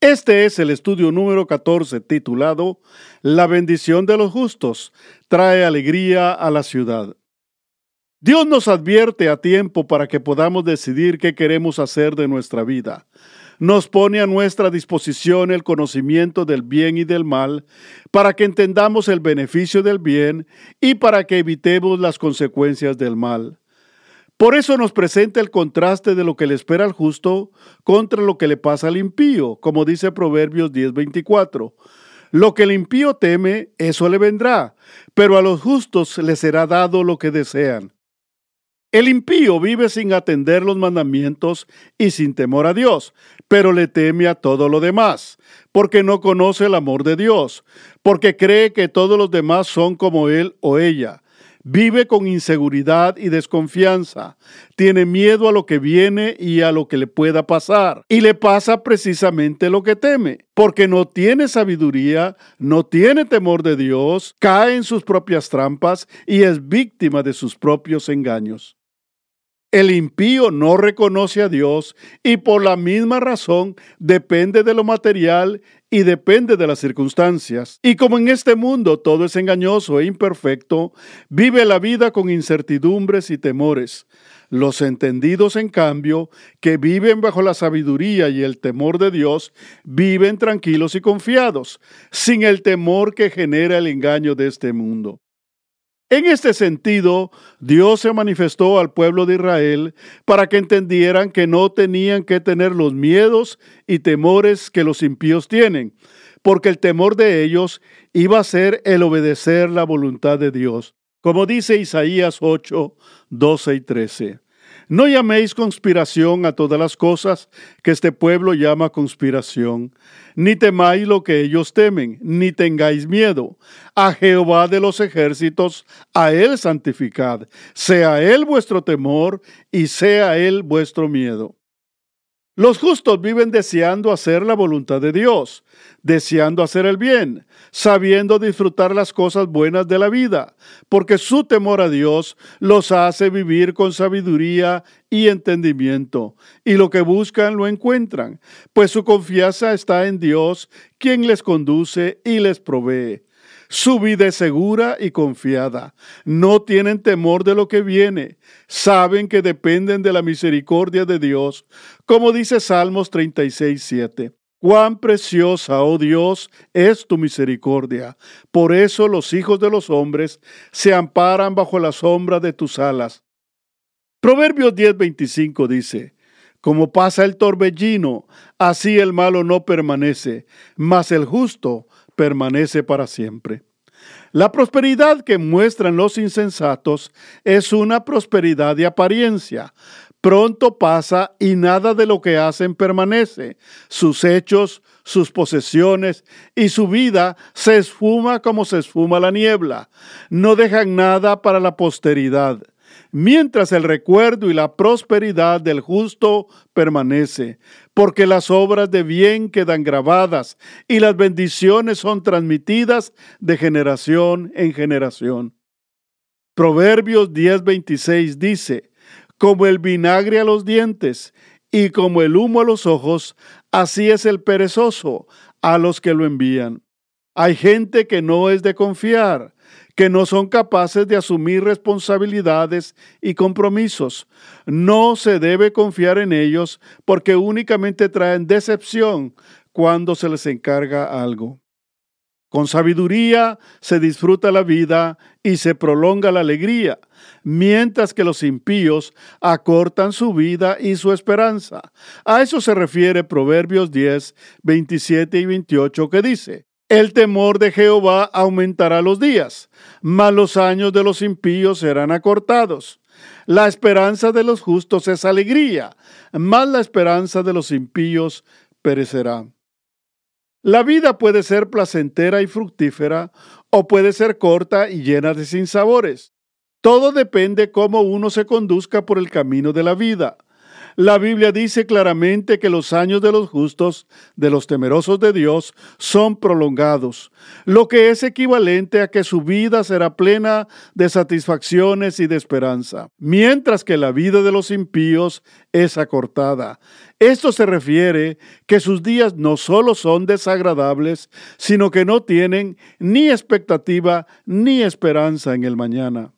Este es el estudio número 14 titulado La bendición de los justos trae alegría a la ciudad. Dios nos advierte a tiempo para que podamos decidir qué queremos hacer de nuestra vida. Nos pone a nuestra disposición el conocimiento del bien y del mal para que entendamos el beneficio del bien y para que evitemos las consecuencias del mal. Por eso nos presenta el contraste de lo que le espera al justo contra lo que le pasa al impío, como dice Proverbios 10:24. Lo que el impío teme, eso le vendrá, pero a los justos les será dado lo que desean. El impío vive sin atender los mandamientos y sin temor a Dios, pero le teme a todo lo demás, porque no conoce el amor de Dios, porque cree que todos los demás son como él o ella Vive con inseguridad y desconfianza. Tiene miedo a lo que viene y a lo que le pueda pasar. Y le pasa precisamente lo que teme. Porque no tiene sabiduría, no tiene temor de Dios, cae en sus propias trampas y es víctima de sus propios engaños. El impío no reconoce a Dios y por la misma razón depende de lo material y depende de las circunstancias. Y como en este mundo todo es engañoso e imperfecto, vive la vida con incertidumbres y temores. Los entendidos, en cambio, que viven bajo la sabiduría y el temor de Dios, viven tranquilos y confiados, sin el temor que genera el engaño de este mundo. En este sentido, Dios se manifestó al pueblo de Israel para que entendieran que no tenían que tener los miedos y temores que los impíos tienen, porque el temor de ellos iba a ser el obedecer la voluntad de Dios, como dice Isaías 8, 12 y 13. No llaméis conspiración a todas las cosas que este pueblo llama conspiración, ni temáis lo que ellos temen, ni tengáis miedo. A Jehová de los ejércitos, a Él santificad, sea Él vuestro temor y sea Él vuestro miedo. Los justos viven deseando hacer la voluntad de Dios, deseando hacer el bien, sabiendo disfrutar las cosas buenas de la vida, porque su temor a Dios los hace vivir con sabiduría y entendimiento, y lo que buscan lo encuentran, pues su confianza está en Dios, quien les conduce y les provee. Su vida es segura y confiada. No tienen temor de lo que viene. Saben que dependen de la misericordia de Dios, como dice Salmos 36, 7. Cuán preciosa, oh Dios, es tu misericordia. Por eso los hijos de los hombres se amparan bajo la sombra de tus alas. Proverbios 10:25 dice, Como pasa el torbellino, así el malo no permanece, mas el justo permanece para siempre. La prosperidad que muestran los insensatos es una prosperidad de apariencia. Pronto pasa y nada de lo que hacen permanece. Sus hechos, sus posesiones y su vida se esfuma como se esfuma la niebla. No dejan nada para la posteridad mientras el recuerdo y la prosperidad del justo permanece, porque las obras de bien quedan grabadas y las bendiciones son transmitidas de generación en generación. Proverbios 10:26 dice, como el vinagre a los dientes y como el humo a los ojos, así es el perezoso a los que lo envían. Hay gente que no es de confiar, que no son capaces de asumir responsabilidades y compromisos. No se debe confiar en ellos porque únicamente traen decepción cuando se les encarga algo. Con sabiduría se disfruta la vida y se prolonga la alegría, mientras que los impíos acortan su vida y su esperanza. A eso se refiere Proverbios 10, 27 y 28 que dice, el temor de Jehová aumentará los días, mas los años de los impíos serán acortados. La esperanza de los justos es alegría, mas la esperanza de los impíos perecerá. La vida puede ser placentera y fructífera o puede ser corta y llena de sinsabores. Todo depende cómo uno se conduzca por el camino de la vida. La Biblia dice claramente que los años de los justos, de los temerosos de Dios, son prolongados, lo que es equivalente a que su vida será plena de satisfacciones y de esperanza, mientras que la vida de los impíos es acortada. Esto se refiere que sus días no solo son desagradables, sino que no tienen ni expectativa ni esperanza en el mañana.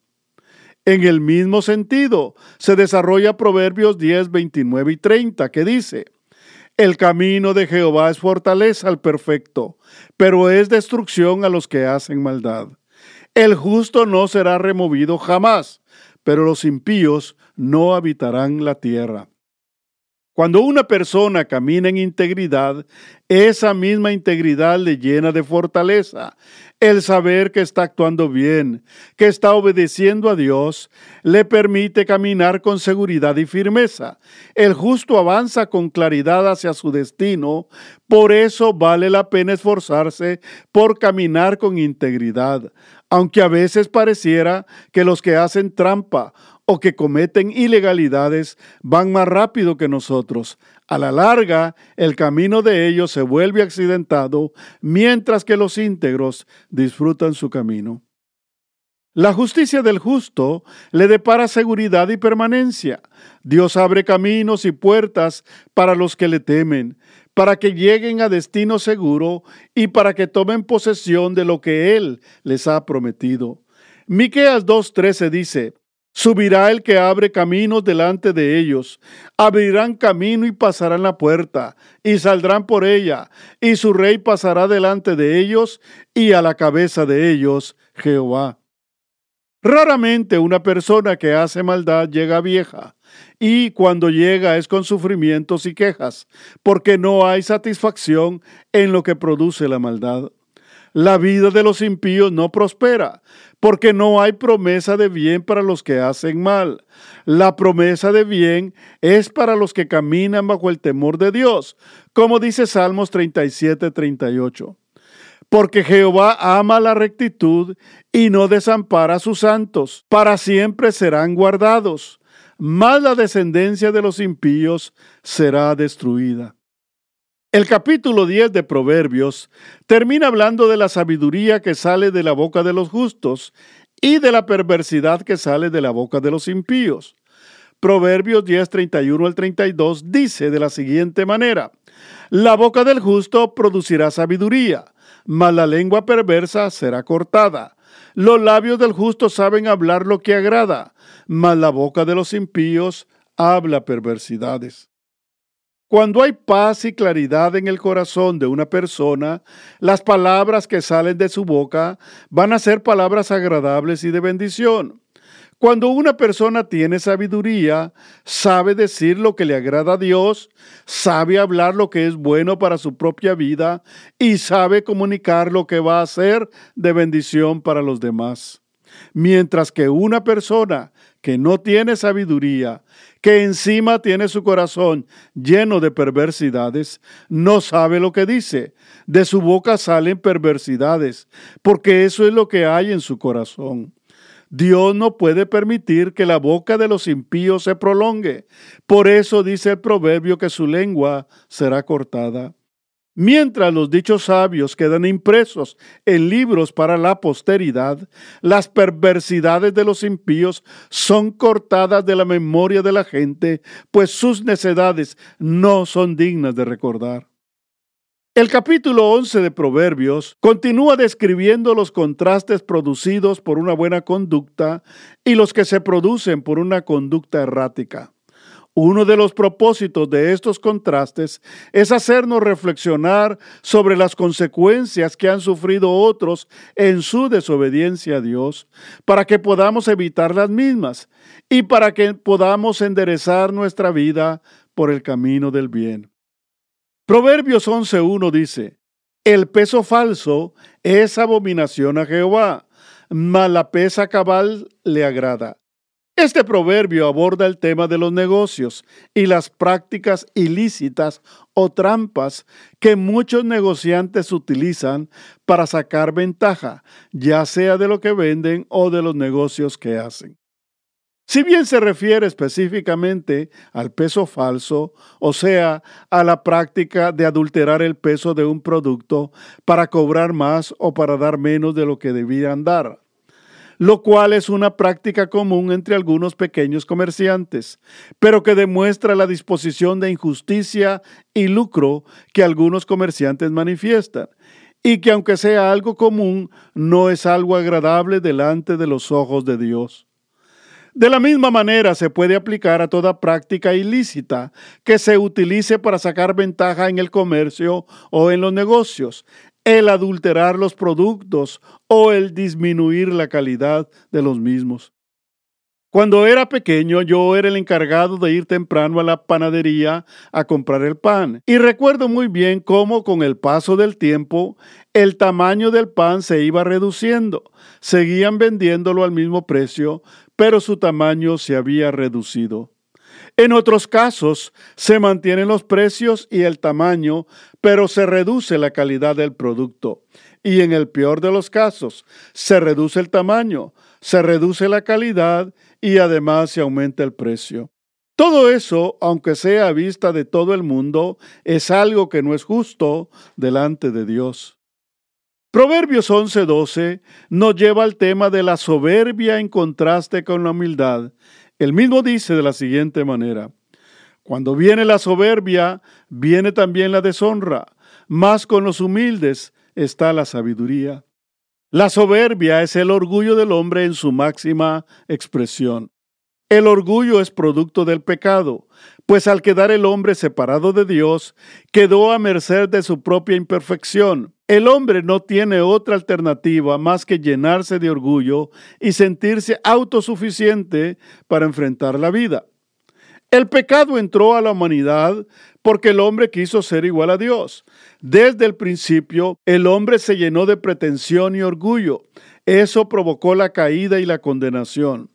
En el mismo sentido, se desarrolla Proverbios 10, 29 y 30, que dice, El camino de Jehová es fortaleza al perfecto, pero es destrucción a los que hacen maldad. El justo no será removido jamás, pero los impíos no habitarán la tierra. Cuando una persona camina en integridad, esa misma integridad le llena de fortaleza. El saber que está actuando bien, que está obedeciendo a Dios, le permite caminar con seguridad y firmeza. El justo avanza con claridad hacia su destino, por eso vale la pena esforzarse por caminar con integridad, aunque a veces pareciera que los que hacen trampa o que cometen ilegalidades van más rápido que nosotros. A la larga, el camino de ellos se vuelve accidentado, mientras que los íntegros disfrutan su camino. La justicia del justo le depara seguridad y permanencia. Dios abre caminos y puertas para los que le temen, para que lleguen a destino seguro y para que tomen posesión de lo que Él les ha prometido. Miqueas 2:13 dice: Subirá el que abre caminos delante de ellos. Abrirán camino y pasarán la puerta, y saldrán por ella, y su rey pasará delante de ellos, y a la cabeza de ellos Jehová. Raramente una persona que hace maldad llega vieja, y cuando llega es con sufrimientos y quejas, porque no hay satisfacción en lo que produce la maldad. La vida de los impíos no prospera, porque no hay promesa de bien para los que hacen mal. La promesa de bien es para los que caminan bajo el temor de Dios, como dice Salmos 37, 38. Porque Jehová ama la rectitud y no desampara a sus santos, para siempre serán guardados, mas la descendencia de los impíos será destruida. El capítulo 10 de Proverbios termina hablando de la sabiduría que sale de la boca de los justos y de la perversidad que sale de la boca de los impíos. Proverbios 10, 31 al 32 dice de la siguiente manera, La boca del justo producirá sabiduría, mas la lengua perversa será cortada. Los labios del justo saben hablar lo que agrada, mas la boca de los impíos habla perversidades. Cuando hay paz y claridad en el corazón de una persona, las palabras que salen de su boca van a ser palabras agradables y de bendición. Cuando una persona tiene sabiduría, sabe decir lo que le agrada a Dios, sabe hablar lo que es bueno para su propia vida y sabe comunicar lo que va a ser de bendición para los demás. Mientras que una persona que no tiene sabiduría, que encima tiene su corazón lleno de perversidades, no sabe lo que dice. De su boca salen perversidades, porque eso es lo que hay en su corazón. Dios no puede permitir que la boca de los impíos se prolongue. Por eso dice el proverbio que su lengua será cortada. Mientras los dichos sabios quedan impresos en libros para la posteridad, las perversidades de los impíos son cortadas de la memoria de la gente, pues sus necedades no son dignas de recordar. El capítulo 11 de Proverbios continúa describiendo los contrastes producidos por una buena conducta y los que se producen por una conducta errática. Uno de los propósitos de estos contrastes es hacernos reflexionar sobre las consecuencias que han sufrido otros en su desobediencia a Dios, para que podamos evitar las mismas y para que podamos enderezar nuestra vida por el camino del bien. Proverbios 11.1 dice, El peso falso es abominación a Jehová, mas la pesa cabal le agrada. Este proverbio aborda el tema de los negocios y las prácticas ilícitas o trampas que muchos negociantes utilizan para sacar ventaja, ya sea de lo que venden o de los negocios que hacen. Si bien se refiere específicamente al peso falso, o sea, a la práctica de adulterar el peso de un producto para cobrar más o para dar menos de lo que debían dar lo cual es una práctica común entre algunos pequeños comerciantes, pero que demuestra la disposición de injusticia y lucro que algunos comerciantes manifiestan, y que aunque sea algo común, no es algo agradable delante de los ojos de Dios. De la misma manera se puede aplicar a toda práctica ilícita que se utilice para sacar ventaja en el comercio o en los negocios, el adulterar los productos o el disminuir la calidad de los mismos. Cuando era pequeño yo era el encargado de ir temprano a la panadería a comprar el pan y recuerdo muy bien cómo con el paso del tiempo el tamaño del pan se iba reduciendo. Seguían vendiéndolo al mismo precio, pero su tamaño se había reducido. En otros casos, se mantienen los precios y el tamaño, pero se reduce la calidad del producto. Y en el peor de los casos, se reduce el tamaño, se reduce la calidad y además se aumenta el precio. Todo eso, aunque sea a vista de todo el mundo, es algo que no es justo delante de Dios. Proverbios 11:12 nos lleva al tema de la soberbia en contraste con la humildad el mismo dice de la siguiente manera, cuando viene la soberbia, viene también la deshonra, mas con los humildes está la sabiduría. La soberbia es el orgullo del hombre en su máxima expresión. El orgullo es producto del pecado, pues al quedar el hombre separado de Dios, quedó a merced de su propia imperfección. El hombre no tiene otra alternativa más que llenarse de orgullo y sentirse autosuficiente para enfrentar la vida. El pecado entró a la humanidad porque el hombre quiso ser igual a Dios. Desde el principio, el hombre se llenó de pretensión y orgullo. Eso provocó la caída y la condenación.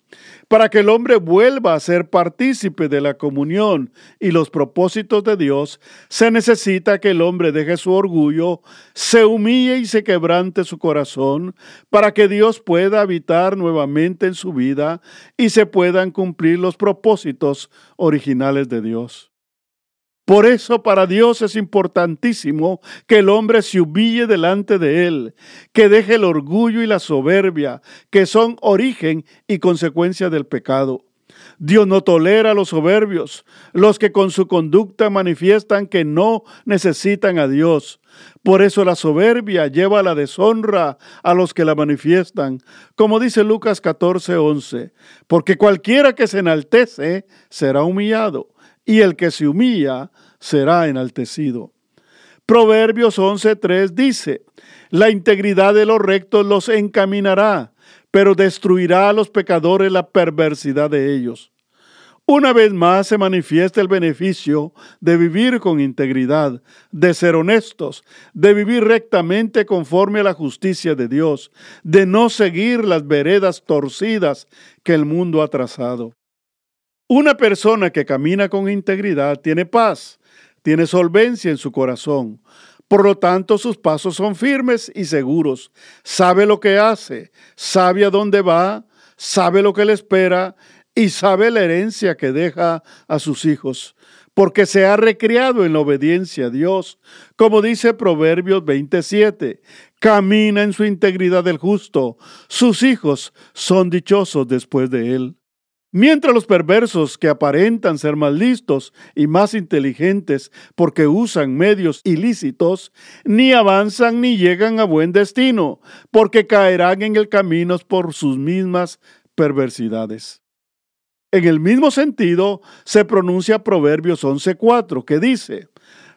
Para que el hombre vuelva a ser partícipe de la comunión y los propósitos de Dios, se necesita que el hombre deje su orgullo, se humille y se quebrante su corazón, para que Dios pueda habitar nuevamente en su vida y se puedan cumplir los propósitos originales de Dios. Por eso para Dios es importantísimo que el hombre se humille delante de Él, que deje el orgullo y la soberbia, que son origen y consecuencia del pecado. Dios no tolera a los soberbios, los que con su conducta manifiestan que no necesitan a Dios. Por eso la soberbia lleva a la deshonra a los que la manifiestan, como dice Lucas 14:11, porque cualquiera que se enaltece será humillado y el que se humilla será enaltecido. Proverbios 11.3 dice, la integridad de los rectos los encaminará, pero destruirá a los pecadores la perversidad de ellos. Una vez más se manifiesta el beneficio de vivir con integridad, de ser honestos, de vivir rectamente conforme a la justicia de Dios, de no seguir las veredas torcidas que el mundo ha trazado. Una persona que camina con integridad tiene paz, tiene solvencia en su corazón. Por lo tanto, sus pasos son firmes y seguros. Sabe lo que hace, sabe a dónde va, sabe lo que le espera y sabe la herencia que deja a sus hijos, porque se ha recreado en la obediencia a Dios. Como dice Proverbios 27, camina en su integridad el justo, sus hijos son dichosos después de él. Mientras los perversos que aparentan ser más listos y más inteligentes porque usan medios ilícitos, ni avanzan ni llegan a buen destino, porque caerán en el camino por sus mismas perversidades. En el mismo sentido se pronuncia Proverbios 11.4, que dice,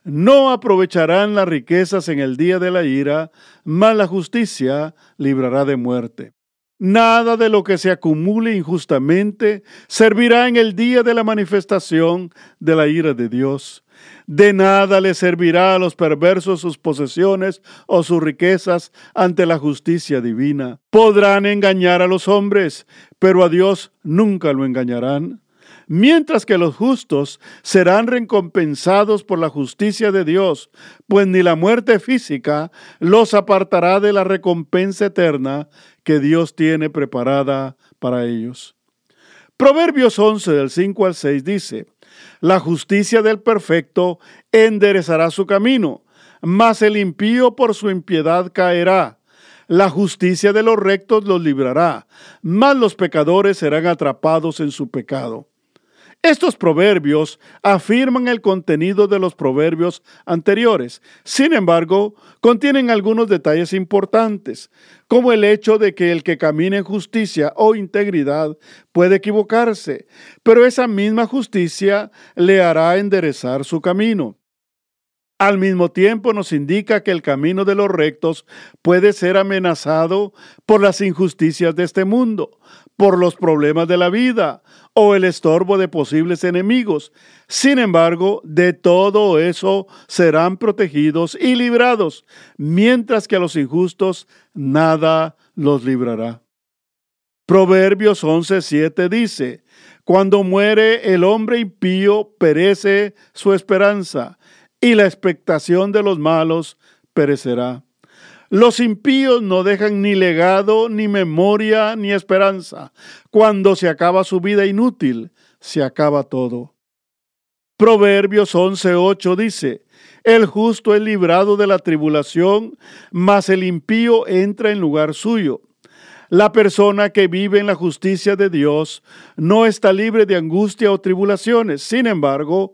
no aprovecharán las riquezas en el día de la ira, mas la justicia librará de muerte. Nada de lo que se acumule injustamente servirá en el día de la manifestación de la ira de Dios. De nada le servirá a los perversos sus posesiones o sus riquezas ante la justicia divina. Podrán engañar a los hombres, pero a Dios nunca lo engañarán. Mientras que los justos serán recompensados por la justicia de Dios, pues ni la muerte física los apartará de la recompensa eterna que Dios tiene preparada para ellos. Proverbios 11 del 5 al 6 dice, la justicia del perfecto enderezará su camino, mas el impío por su impiedad caerá. La justicia de los rectos los librará, mas los pecadores serán atrapados en su pecado. Estos proverbios afirman el contenido de los proverbios anteriores. Sin embargo, contienen algunos detalles importantes, como el hecho de que el que camina en justicia o integridad puede equivocarse, pero esa misma justicia le hará enderezar su camino. Al mismo tiempo nos indica que el camino de los rectos puede ser amenazado por las injusticias de este mundo, por los problemas de la vida o el estorbo de posibles enemigos. Sin embargo, de todo eso serán protegidos y librados, mientras que a los injustos nada los librará. Proverbios 11:7 dice, Cuando muere el hombre impío, perece su esperanza, y la expectación de los malos perecerá. Los impíos no dejan ni legado, ni memoria, ni esperanza. Cuando se acaba su vida inútil, se acaba todo. Proverbios 11:8 dice, El justo es librado de la tribulación, mas el impío entra en lugar suyo. La persona que vive en la justicia de Dios no está libre de angustia o tribulaciones. Sin embargo,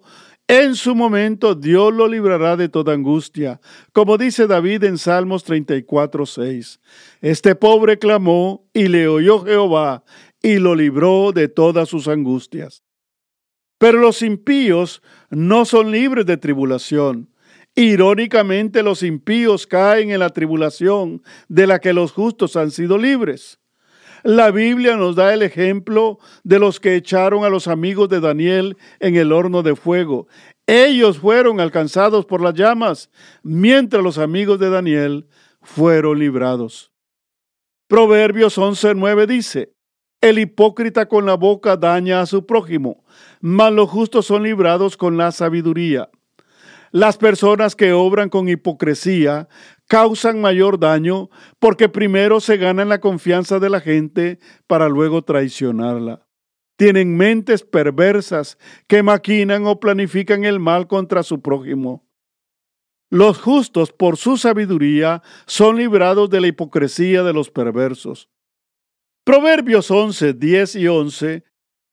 en su momento Dios lo librará de toda angustia, como dice David en Salmos 34, 6. Este pobre clamó y le oyó Jehová y lo libró de todas sus angustias. Pero los impíos no son libres de tribulación. Irónicamente los impíos caen en la tribulación de la que los justos han sido libres. La Biblia nos da el ejemplo de los que echaron a los amigos de Daniel en el horno de fuego. Ellos fueron alcanzados por las llamas, mientras los amigos de Daniel fueron librados. Proverbios 11:9 dice, El hipócrita con la boca daña a su prójimo, mas los justos son librados con la sabiduría. Las personas que obran con hipocresía causan mayor daño porque primero se ganan la confianza de la gente para luego traicionarla. Tienen mentes perversas que maquinan o planifican el mal contra su prójimo. Los justos, por su sabiduría, son librados de la hipocresía de los perversos. Proverbios 11, 10 y 11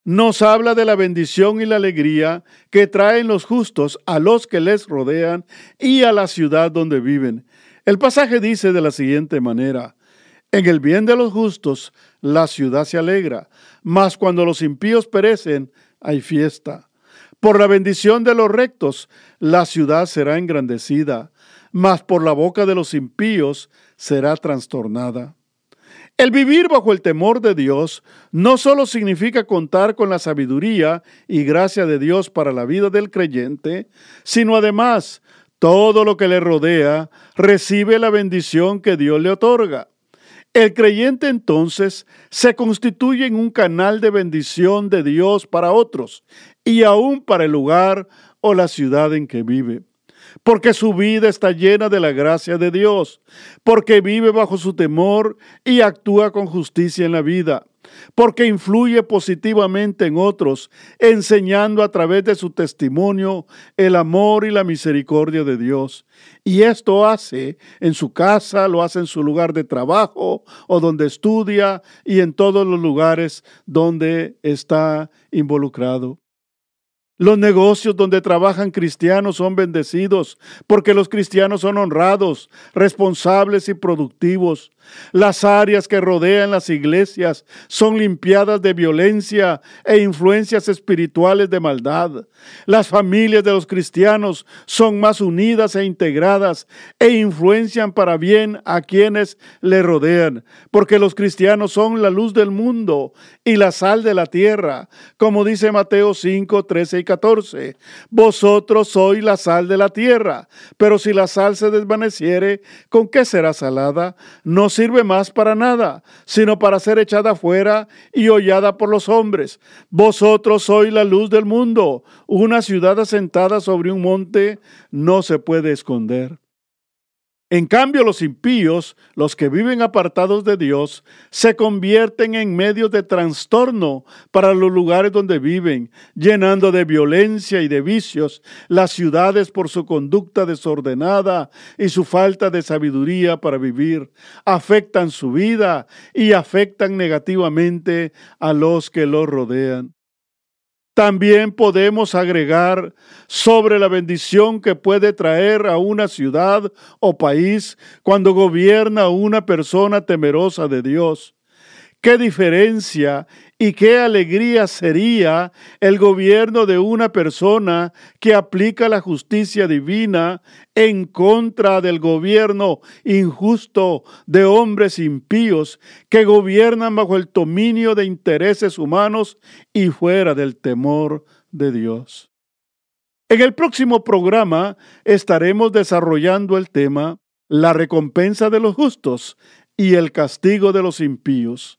nos habla de la bendición y la alegría que traen los justos a los que les rodean y a la ciudad donde viven. El pasaje dice de la siguiente manera, en el bien de los justos la ciudad se alegra, mas cuando los impíos perecen hay fiesta. Por la bendición de los rectos la ciudad será engrandecida, mas por la boca de los impíos será trastornada. El vivir bajo el temor de Dios no solo significa contar con la sabiduría y gracia de Dios para la vida del creyente, sino además todo lo que le rodea recibe la bendición que Dios le otorga. El creyente entonces se constituye en un canal de bendición de Dios para otros y aún para el lugar o la ciudad en que vive. Porque su vida está llena de la gracia de Dios, porque vive bajo su temor y actúa con justicia en la vida, porque influye positivamente en otros, enseñando a través de su testimonio el amor y la misericordia de Dios. Y esto hace en su casa, lo hace en su lugar de trabajo o donde estudia y en todos los lugares donde está involucrado. Los negocios donde trabajan cristianos son bendecidos porque los cristianos son honrados, responsables y productivos. Las áreas que rodean las iglesias son limpiadas de violencia e influencias espirituales de maldad. Las familias de los cristianos son más unidas e integradas e influencian para bien a quienes le rodean, porque los cristianos son la luz del mundo y la sal de la tierra, como dice Mateo 5, 13 y 14. Vosotros sois la sal de la tierra, pero si la sal se desvaneciere, ¿con qué será salada? No sirve más para nada, sino para ser echada fuera y hollada por los hombres. Vosotros sois la luz del mundo. Una ciudad asentada sobre un monte no se puede esconder. En cambio, los impíos, los que viven apartados de Dios, se convierten en medios de trastorno para los lugares donde viven, llenando de violencia y de vicios las ciudades por su conducta desordenada y su falta de sabiduría para vivir. Afectan su vida y afectan negativamente a los que los rodean. También podemos agregar sobre la bendición que puede traer a una ciudad o país cuando gobierna una persona temerosa de Dios. Qué diferencia y qué alegría sería el gobierno de una persona que aplica la justicia divina en contra del gobierno injusto de hombres impíos que gobiernan bajo el dominio de intereses humanos y fuera del temor de Dios. En el próximo programa estaremos desarrollando el tema La recompensa de los justos y el castigo de los impíos.